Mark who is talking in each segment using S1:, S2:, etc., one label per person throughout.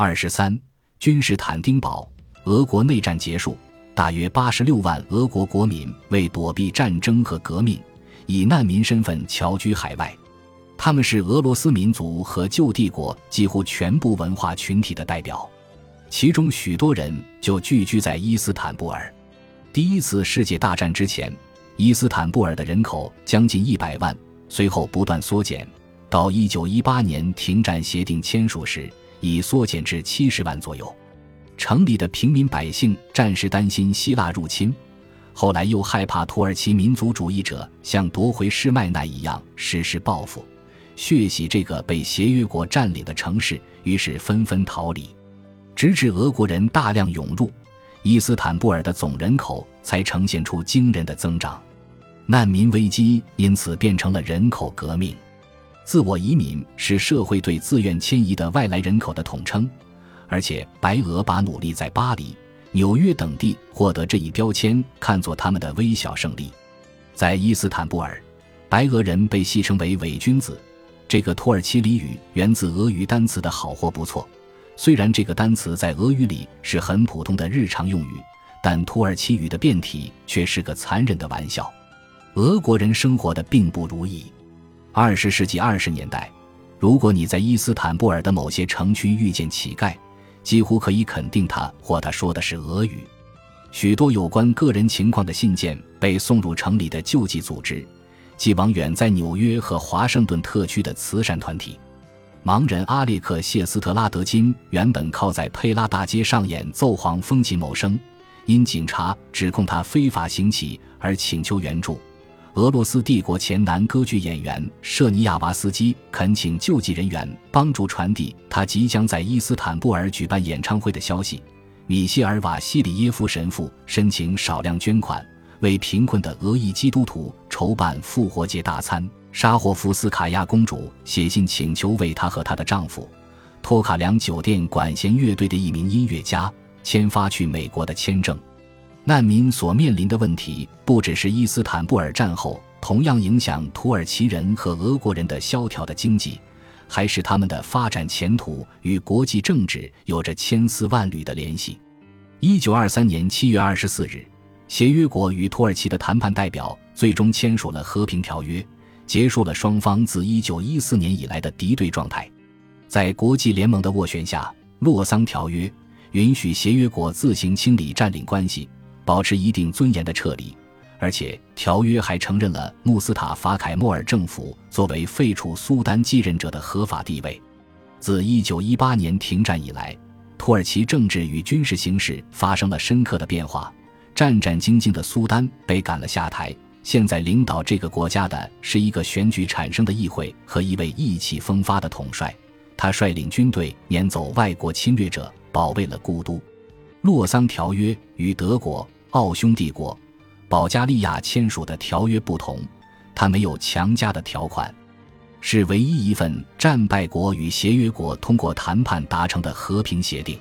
S1: 二十三，君士坦丁堡，俄国内战结束，大约八十六万俄国国民为躲避战争和革命，以难民身份侨居海外。他们是俄罗斯民族和旧帝国几乎全部文化群体的代表，其中许多人就聚居在伊斯坦布尔。第一次世界大战之前，伊斯坦布尔的人口将近一百万，随后不断缩减，到一九一八年停战协定签署时，已缩减至七十万左右。城里的平民百姓暂时担心希腊入侵，后来又害怕土耳其民族主义者像夺回施麦那一样实施报复。血洗这个被协约国占领的城市，于是纷纷逃离，直至俄国人大量涌入，伊斯坦布尔的总人口才呈现出惊人的增长。难民危机因此变成了人口革命。自我移民是社会对自愿迁移的外来人口的统称，而且白俄把努力在巴黎、纽约等地获得这一标签看作他们的微小胜利。在伊斯坦布尔，白俄人被戏称为伪君子。这个土耳其俚语源自俄语单词的好或不错，虽然这个单词在俄语里是很普通的日常用语，但土耳其语的变体却是个残忍的玩笑。俄国人生活的并不如意。二十世纪二十年代，如果你在伊斯坦布尔的某些城区遇见乞丐，几乎可以肯定他或他说的是俄语。许多有关个人情况的信件被送入城里的救济组织。寄往远在纽约和华盛顿特区的慈善团体。盲人阿列克谢斯特拉德金原本靠在佩拉大街上演奏黄风琴谋生，因警察指控他非法行乞而请求援助。俄罗斯帝国前男歌剧演员舍尼亚瓦斯基恳请救济人员帮助传递他即将在伊斯坦布尔举办演唱会的消息。米歇尔瓦西里耶夫神父申请少量捐款。为贫困的俄裔基督徒筹办复活节大餐。沙霍夫斯卡娅公主写信请求为她和她的丈夫，托卡良酒店管弦乐队的一名音乐家签发去美国的签证。难民所面临的问题不只是伊斯坦布尔战后同样影响土耳其人和俄国人的萧条的经济，还是他们的发展前途与国际政治有着千丝万缕的联系。一九二三年七月二十四日。协约国与土耳其的谈判代表最终签署了和平条约，结束了双方自1914年以来的敌对状态。在国际联盟的斡旋下，洛桑条约允许协约国自行清理占领关系，保持一定尊严的撤离，而且条约还承认了穆斯塔法凯莫尔政府作为废除苏丹继任者的合法地位。自1918年停战以来，土耳其政治与军事形势发生了深刻的变化。战战兢兢的苏丹被赶了下台，现在领导这个国家的是一个选举产生的议会和一位意气风发的统帅，他率领军队撵走外国侵略者，保卫了故都。洛桑条约与德国、奥匈帝国、保加利亚签署的条约不同，它没有强加的条款，是唯一一份战败国与协约国通过谈判达成的和平协定。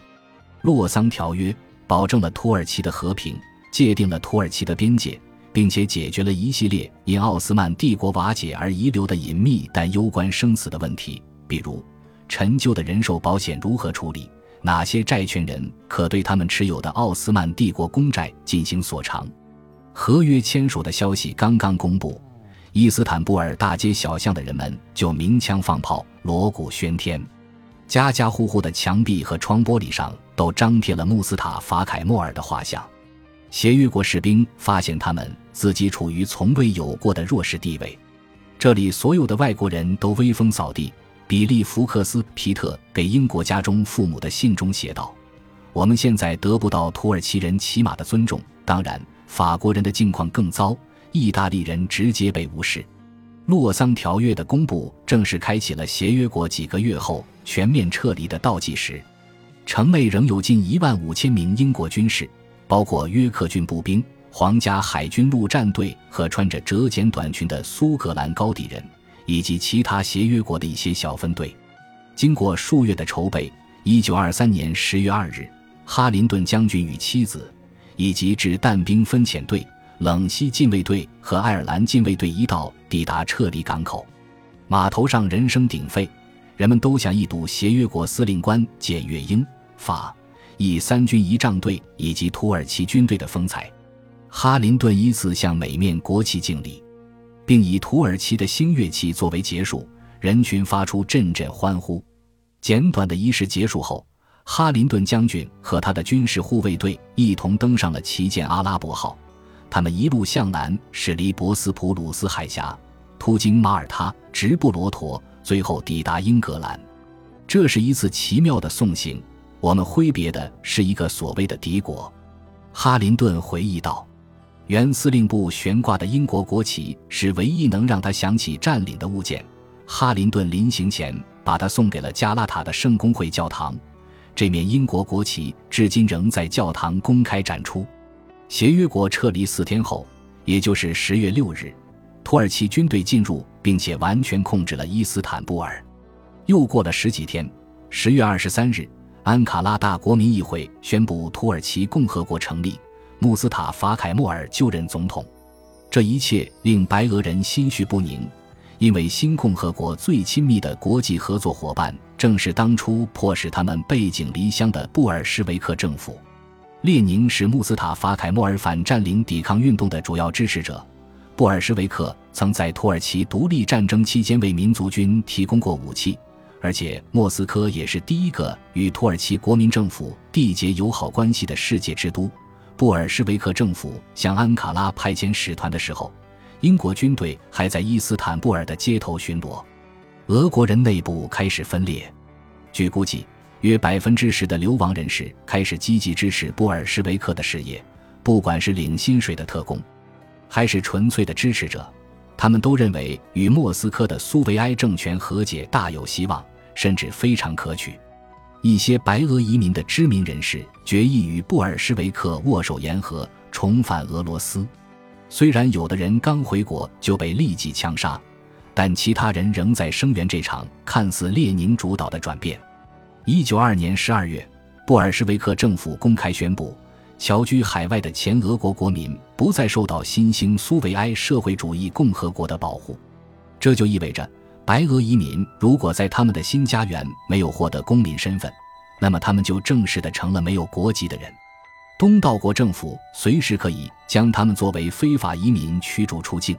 S1: 洛桑条约保证了土耳其的和平。界定了土耳其的边界，并且解决了一系列因奥斯曼帝国瓦解而遗留的隐秘但攸关生死的问题，比如陈旧的人寿保险如何处理，哪些债权人可对他们持有的奥斯曼帝国公债进行索偿。合约签署的消息刚刚公布，伊斯坦布尔大街小巷的人们就鸣枪放炮，锣鼓喧天，家家户户的墙壁和窗玻璃上都张贴了穆斯塔法凯莫尔的画像。协约国士兵发现他们自己处于从未有过的弱势地位，这里所有的外国人都威风扫地。比利·福克斯·皮特给英国家中父母的信中写道：“我们现在得不到土耳其人起码的尊重，当然，法国人的境况更糟，意大利人直接被无视。”洛桑条约的公布正式开启了协约国几个月后全面撤离的倒计时。城内仍有近一万五千名英国军士。包括约克郡步兵、皇家海军陆战队和穿着折剪短裙的苏格兰高地人，以及其他协约国的一些小分队。经过数月的筹备，一九二三年十月二日，哈林顿将军与妻子，以及致弹兵分遣队、冷西禁卫队和爱尔兰禁卫队一道抵达撤离港口。码头上人声鼎沸，人们都想一睹协约国司令官简·月英法以三军仪仗队以及土耳其军队的风采。哈林顿依次向每面国旗敬礼，并以土耳其的星乐器作为结束，人群发出阵阵欢呼。简短的仪式结束后，哈林顿将军和他的军事护卫队一同登上了旗舰阿拉伯号。他们一路向南，驶离博斯普鲁斯海峡，途经马耳他，直布罗陀，最后抵达英格兰。这是一次奇妙的送行。我们挥别的是一个所谓的敌国，哈林顿回忆道。原司令部悬挂的英国国旗是唯一能让他想起占领的物件。哈林顿临行前把它送给了加拉塔的圣公会教堂。这面英国国旗至今仍在教堂公开展出。协约国撤离四天后，也就是十月六日，土耳其军队进入并且完全控制了伊斯坦布尔。又过了十几天，十月二十三日，安卡拉大国民议会宣布土耳其共和国成立。穆斯塔法·凯莫尔就任总统，这一切令白俄人心绪不宁，因为新共和国最亲密的国际合作伙伴正是当初迫使他们背井离乡的布尔什维克政府。列宁是穆斯塔法·凯莫尔反占领抵抗运动的主要支持者，布尔什维克曾在土耳其独立战争期间为民族军提供过武器，而且莫斯科也是第一个与土耳其国民政府缔结友好关系的世界之都。布尔什维克政府向安卡拉派遣使团的时候，英国军队还在伊斯坦布尔的街头巡逻。俄国人内部开始分裂，据估计，约百分之十的流亡人士开始积极支持布尔什维克的事业，不管是领薪水的特工，还是纯粹的支持者，他们都认为与莫斯科的苏维埃政权和解大有希望，甚至非常可取。一些白俄移民的知名人士决意与布尔什维克握手言和，重返俄罗斯。虽然有的人刚回国就被立即枪杀，但其他人仍在声援这场看似列宁主导的转变。一九二年十二月，布尔什维克政府公开宣布，侨居海外的前俄国国民不再受到新兴苏维埃社会主义共和国的保护。这就意味着。白俄移民如果在他们的新家园没有获得公民身份，那么他们就正式的成了没有国籍的人。东道国政府随时可以将他们作为非法移民驱逐出境，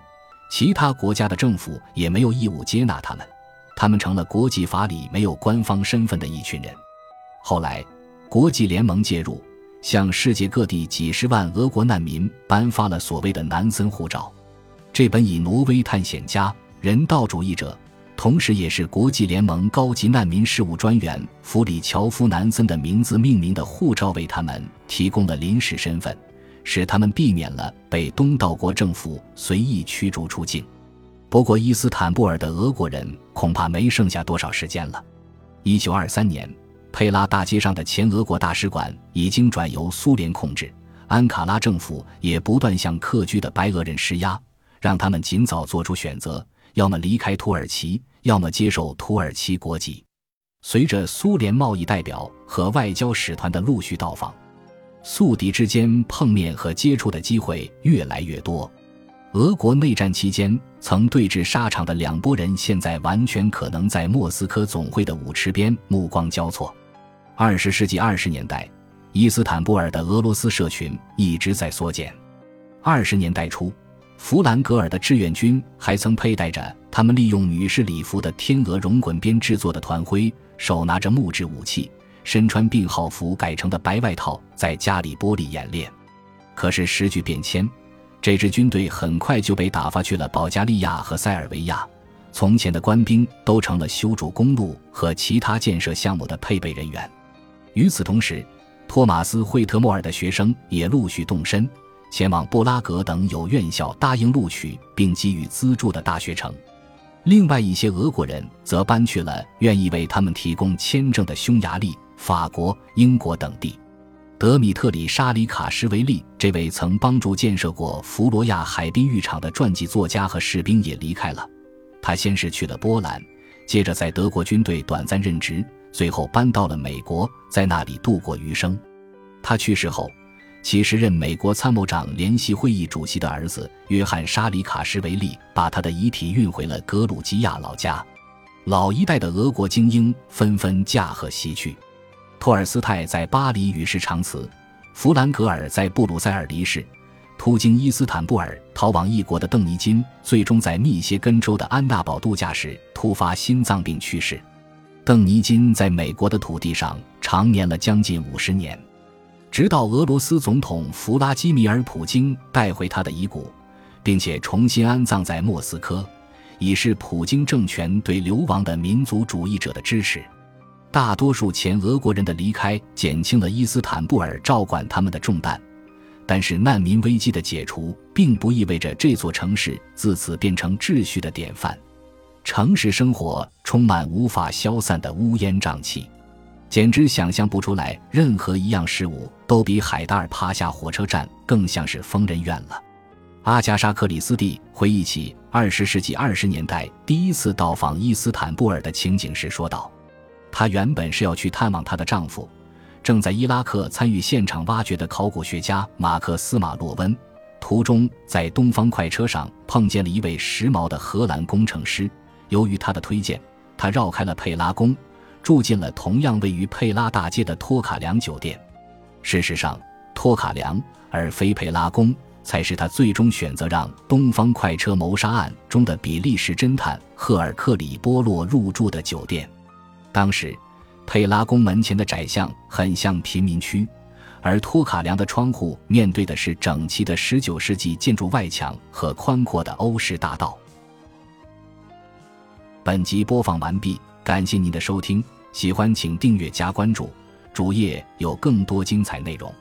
S1: 其他国家的政府也没有义务接纳他们，他们成了国际法里没有官方身份的一群人。后来，国际联盟介入，向世界各地几十万俄国难民颁发了所谓的南森护照，这本以挪威探险家、人道主义者。同时，也是国际联盟高级难民事务专员弗里乔夫·南森的名字命名的护照，为他们提供了临时身份，使他们避免了被东道国政府随意驱逐出境。不过，伊斯坦布尔的俄国人恐怕没剩下多少时间了。一九二三年，佩拉大街上的前俄国大使馆已经转由苏联控制，安卡拉政府也不断向客居的白俄人施压，让他们尽早做出选择。要么离开土耳其，要么接受土耳其国籍。随着苏联贸易代表和外交使团的陆续到访，宿敌之间碰面和接触的机会越来越多。俄国内战期间曾对峙沙场的两拨人，现在完全可能在莫斯科总会的舞池边目光交错。二十世纪二十年代，伊斯坦布尔的俄罗斯社群一直在缩减。二十年代初。弗兰格尔的志愿军还曾佩戴着他们利用女士礼服的天鹅绒滚边制作的团徽，手拿着木质武器，身穿病号服改成的白外套，在加里波利演练。可是时局变迁，这支军队很快就被打发去了保加利亚和塞尔维亚。从前的官兵都成了修筑公路和其他建设项目的配备人员。与此同时，托马斯·惠特莫尔的学生也陆续动身。前往布拉格等有院校答应录取并给予资助的大学城，另外一些俄国人则搬去了愿意为他们提供签证的匈牙利、法国、英国等地。德米特里·沙里卡什维利这位曾帮助建设过弗罗亚海滨浴场的传记作家和士兵也离开了。他先是去了波兰，接着在德国军队短暂任职，最后搬到了美国，在那里度过余生。他去世后。其时任美国参谋长联席会议主席的儿子约翰·沙里卡什维利把他的遗体运回了格鲁吉亚老家。老一代的俄国精英纷纷驾鹤西去。托尔斯泰在巴黎与世长辞，弗兰格尔在布鲁塞尔离世，途经伊斯坦布尔逃往异国的邓尼金，最终在密歇根州的安娜堡度假时突发心脏病去世。邓尼金在美国的土地上长眠了将近五十年，直到俄罗斯总统弗拉基米尔·普京带回他的遗骨，并且重新安葬在莫斯科，以示普京政权对流亡的民族主义者的支持。大多数前俄国人的离开减轻了伊斯坦布尔照管他们的重担，但是难民危机的解除并不意味着这座城市自此变成秩序的典范。城市生活充满无法消散的乌烟瘴气，简直想象不出来任何一样事物都比海达尔趴下火车站更像是疯人院了。阿加莎·克里斯蒂回忆起二十世纪二十年代第一次到访伊斯坦布尔的情景时说道。她原本是要去探望她的丈夫，正在伊拉克参与现场挖掘的考古学家马克思·马洛温。途中在东方快车上碰见了一位时髦的荷兰工程师。由于他的推荐，他绕开了佩拉宫，住进了同样位于佩拉大街的托卡良酒店。事实上，托卡良而非佩拉宫才是他最终选择让东方快车谋杀案中的比利时侦探赫尔克里·波洛入住的酒店。当时，佩拉宫门前的窄巷很像贫民区，而托卡良的窗户面对的是整齐的19世纪建筑外墙和宽阔的欧式大道。本集播放完毕，感谢您的收听，喜欢请订阅加关注，主页有更多精彩内容。